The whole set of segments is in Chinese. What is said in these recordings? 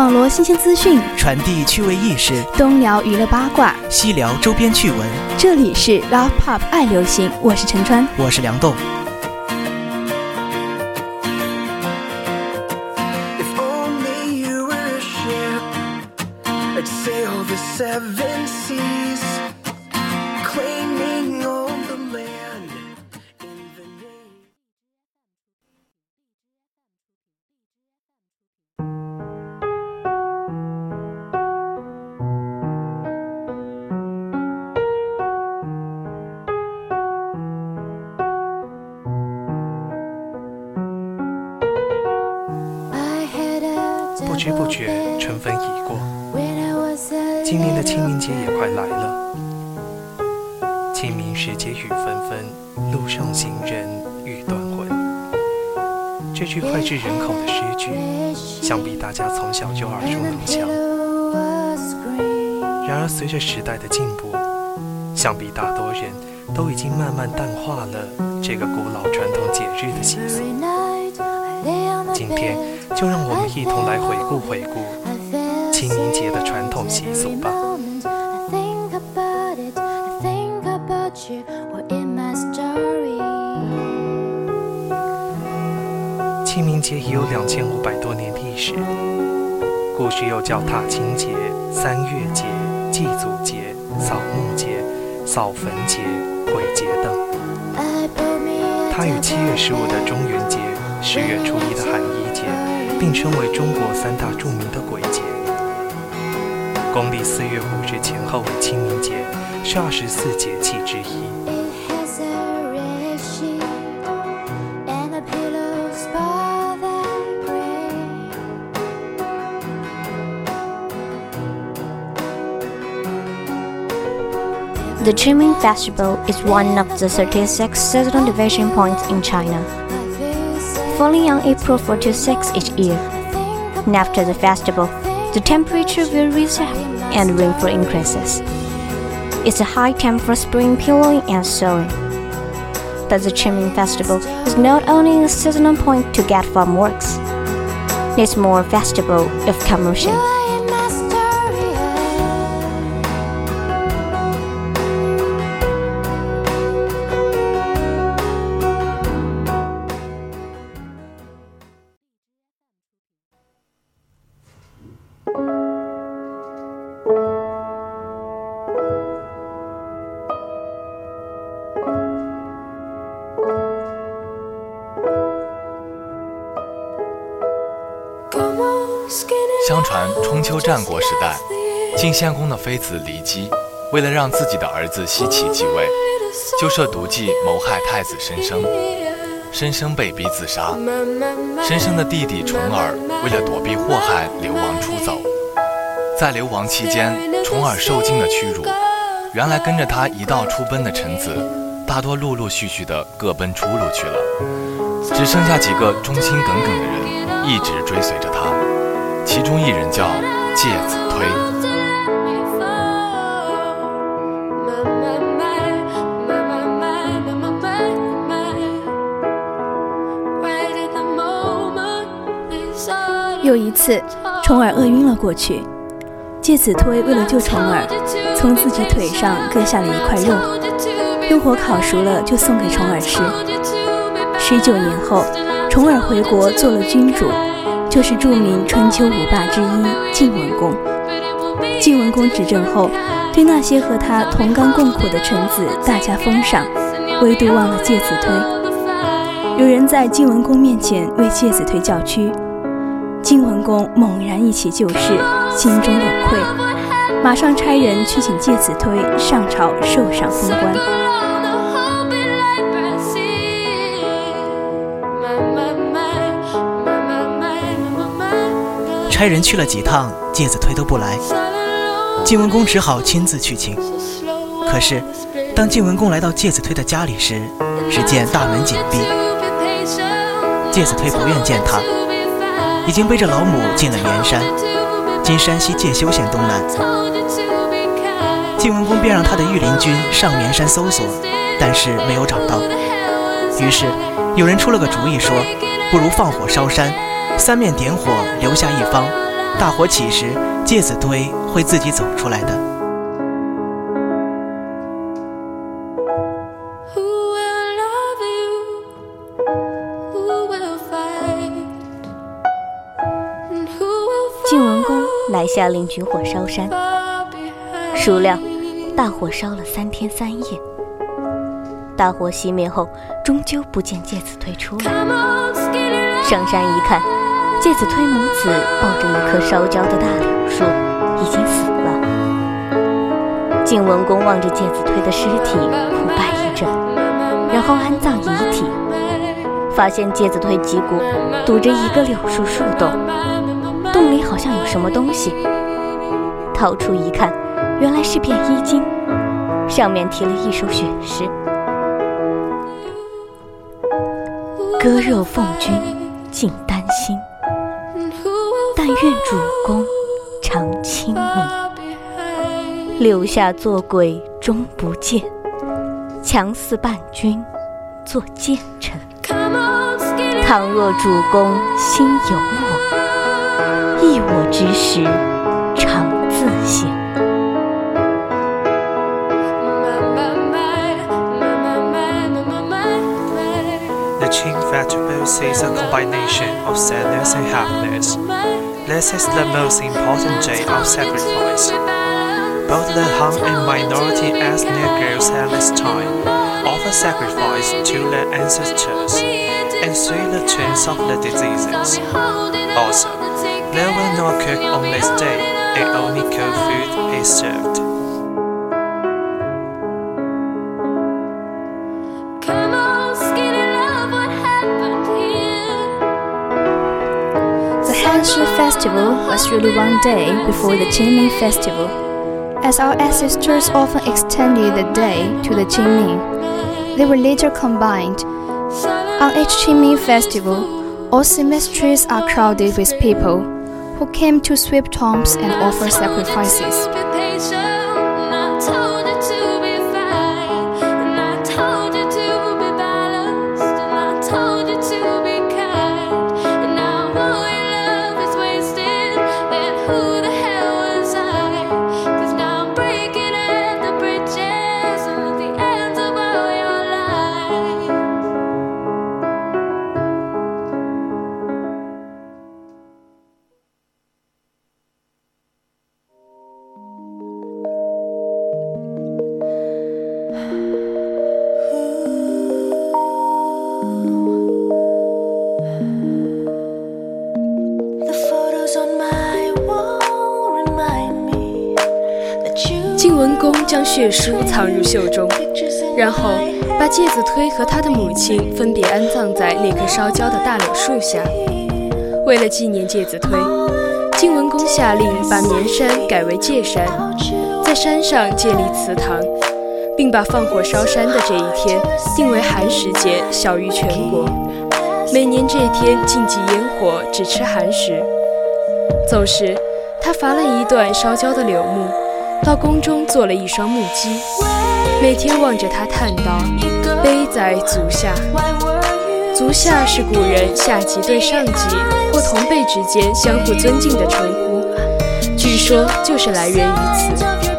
网罗新鲜资讯，传递趣味意识，东聊娱乐八卦，西聊周边趣闻。这里是 Love Pop 爱流行，我是陈川，我是梁栋。不知不觉，春分已过，今年的清明节也快来了。清明时节雨纷纷，路上行人欲断魂。这句脍炙人口的诗句，想必大家从小就耳熟能详。然而，随着时代的进步，想必大多人都已经慢慢淡化了这个古老传统节日的习俗。今天就让我们一同来回顾回顾清明节的传统习俗吧。清明节已有两千五百多年历史，故事又叫踏青节、三月节、祭祖节、扫墓节、扫坟节、鬼节等。它与七月十五的中元节。十月初一的寒衣节，并称为中国三大著名的鬼节。公历四月五日前后为清明节，是二十四节气之一。The Qingming Festival is one of the 36 seasonal division points in China. Falling on April 46 each year. And after the festival, the temperature will reset and rainfall increases. It's a high time for spring plowing and sowing. But the Qingming Festival is not only a seasonal point to get farm works. It's more a festival of commotion. 战国时代，晋献公的妃子骊姬，为了让自己的儿子奚齐继位，就设毒计谋害太子申生，申生被逼自杀。申生的弟弟重耳为了躲避祸害，流亡出走。在流亡期间，重耳受尽了屈辱。原来跟着他一道出奔的臣子，大多陆陆续续的各奔出路去了，只剩下几个忠心耿耿的人一直追随着他。其中一人叫介子推。有一次，重耳饿晕了过去，介子推为了救重耳，从自己腿上割下了一块肉，用火烤熟了就送给重耳吃。十九年后，重耳回国做了君主。就是著名春秋五霸之一晋文公。晋文公执政后，对那些和他同甘共苦的臣子大加封赏，唯独忘了介子推。有人在晋文公面前为介子推叫屈，晋文公猛然忆起旧事，心中有愧，马上差人去请介子推上朝受赏封官。差人去了几趟，介子推都不来，晋文公只好亲自去请。可是，当晋文公来到介子推的家里时，只见大门紧闭。介子推不愿见他，已经背着老母进了绵山，今山西介休县东南。晋文公便让他的御林军上绵山搜索，但是没有找到。于是，有人出了个主意，说不如放火烧山。三面点火，留下一方，大火起时，介子推会自己走出来的。晋文公乃下令举火烧山，孰料大火烧了三天三夜，大火熄灭后，终究不见介子推出来。上山一看，介子推母子抱着一棵烧焦的大柳树，已经死了。晋文公望着介子推的尸体，哭拜一阵，然后安葬遗体，发现介子推脊骨堵着一个柳树树洞。洞里好像有什么东西，掏出一看，原来是片衣襟，上面题了一首血诗：“割肉奉君尽丹心，但愿主公常清明。留下做鬼终不见，强似伴君作谏臣。倘若主公心有我。”忆我之时，常自省。The Qing vegetable is a combination of sadness and happiness. This is the most important day of sacrifice. Both the Han and minority ethnic groups at this time offer sacrifice to their ancestors and see the twins of the diseases. Also, there will no cook on this day, and only cold food is served. Festival was really one day before the Qingming festival, as our ancestors often extended the day to the Qingming. They were later combined. On each Qingming festival, all cemeteries are crowded with people who came to sweep tombs and offer sacrifices. “将血书藏入袖中，然后把介子推和他的母亲分别安葬在那棵烧焦的大柳树下。为了纪念介子推，晋文公下令把绵山改为界山，在山上建立祠堂，并把放火烧山的这一天定为寒食节，晓于全国。每年这天禁忌烟火，只吃寒食。走时，他伐了一段烧焦的柳木。到宫中做了一双木屐，每天望着它叹道：“悲哉足下！”足下是古人下级对上级或同辈之间相互尊敬的称呼，据说就是来源于此。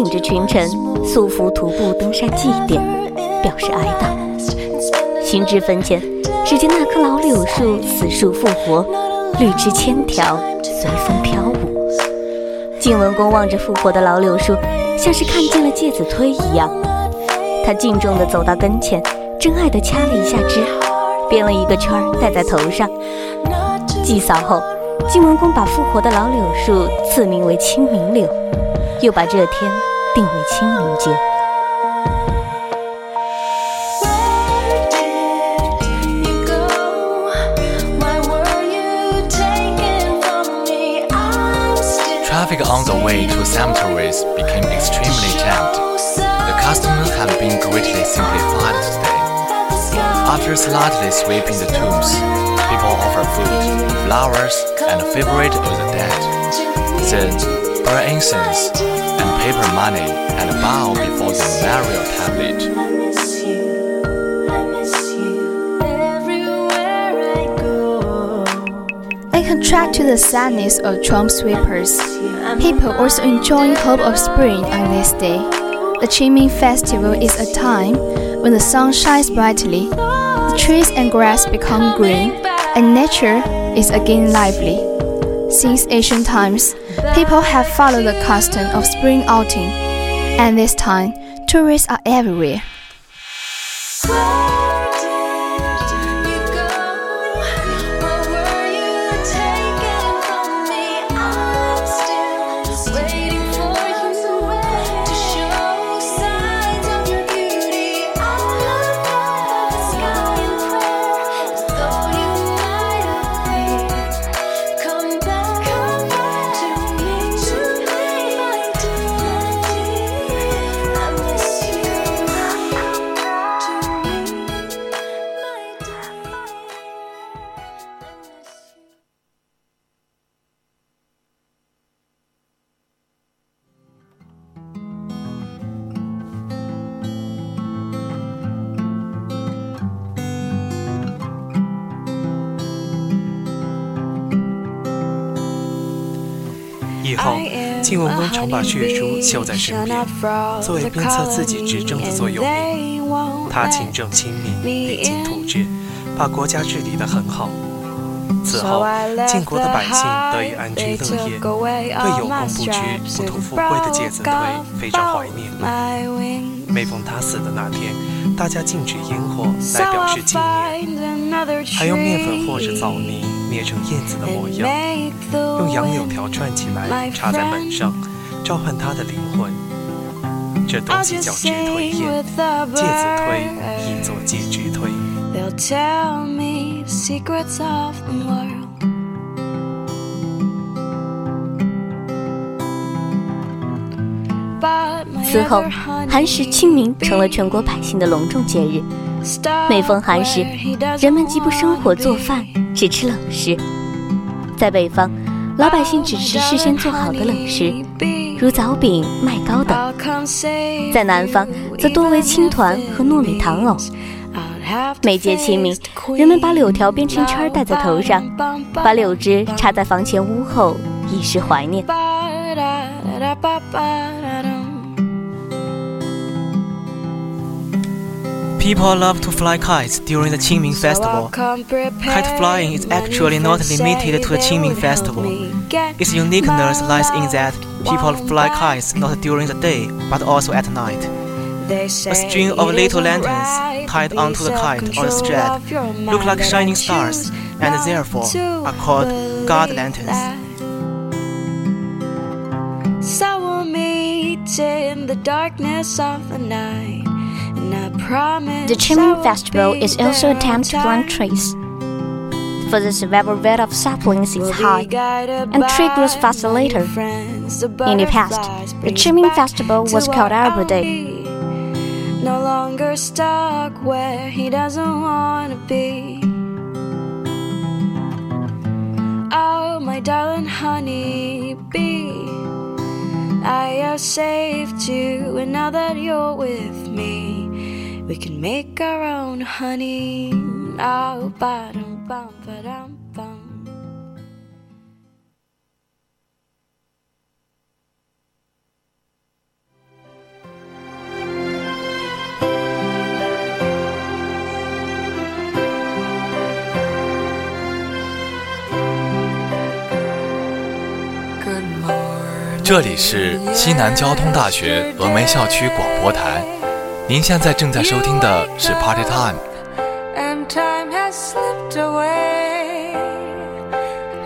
领着群臣素服徒步登山祭奠，表示哀悼。行至坟前，只见那棵老柳树死树复活，绿枝千条随风飘舞。晋文公望着复活的老柳树，像是看见了介子推一样。他敬重地走到跟前，真爱地掐了一下枝，编了一个圈戴在头上。祭扫后，晋文公把复活的老柳树赐名为清明柳。又把这天定为清明节。Traffic on the way to cemeteries became extremely jammed. The custom had been greatly simplified today. After slightly sweeping the tombs, people offer food, flowers, and a favorite of the dead. Then, burn incense and paper money and bow before the memorial tablet. In contrast to the sadness of trunk sweepers, people also enjoy hope of spring on this day. The Qingming Festival is a time when the sun shines brightly, the trees and grass become green, and nature is again lively. Since ancient times, people have followed the custom of spring outing, and this time, tourists are everywhere. “晋文公常把血书绣在身边，作为鞭策自己执政的座右铭。他勤政亲民，励精图治，把国家治理得很好。此后，晋国的百姓得以安居乐业，对有功不居、不图富贵的介子推非常怀念。每逢他死的那天，大家禁止烟火来表示纪念，还用面粉或者枣泥捏成燕子的模样，用杨柳条串起来插在门上，召唤他的灵魂。这东西叫直推燕，介子推亦作介之推。They'll tell me secrets of the world. 此后，寒食清明成了全国百姓的隆重节日。每逢寒食，人们既不生火做饭，只吃冷食。在北方，老百姓只吃事先做好的冷食，如枣饼、麦糕等；在南方，则多为青团和糯米糖藕。每届清明，人们把柳条编成圈戴在头上，把柳枝插在房前屋后，以示怀念。People love to fly kites during the Qingming festival. Kite flying is actually not limited to the Qingming festival. Its uniqueness lies in that people fly kites not during the day but also at night. A string of little lanterns tied onto the kite or the strap look like shining stars and therefore are called god lanterns. So we'll meet in the darkness of the night. The Qingming festival is also a time to plant trees. For the survival rate of saplings is high, and tree grows faster later. In the past, the Qingming festival was called Arbor Day. No longer stuck where he doesn't want to be. Oh, my darling honey bee, I are safe too, and now that you're with me. We can make our own honey. Oh, ba-dum, bum, ba-dum, bum. 这里是西南交通大学峨眉校区广播台，您现在正在收听的是 Party Time。Time has slipped away.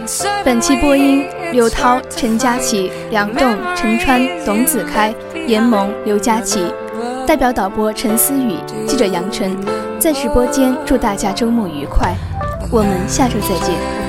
And 本期播音：刘涛、陈佳琪、梁栋、陈川、董子开、严萌、刘佳琪。代表导播陈思雨，记者杨晨，在直播间祝大家周末愉快，我们下周再见。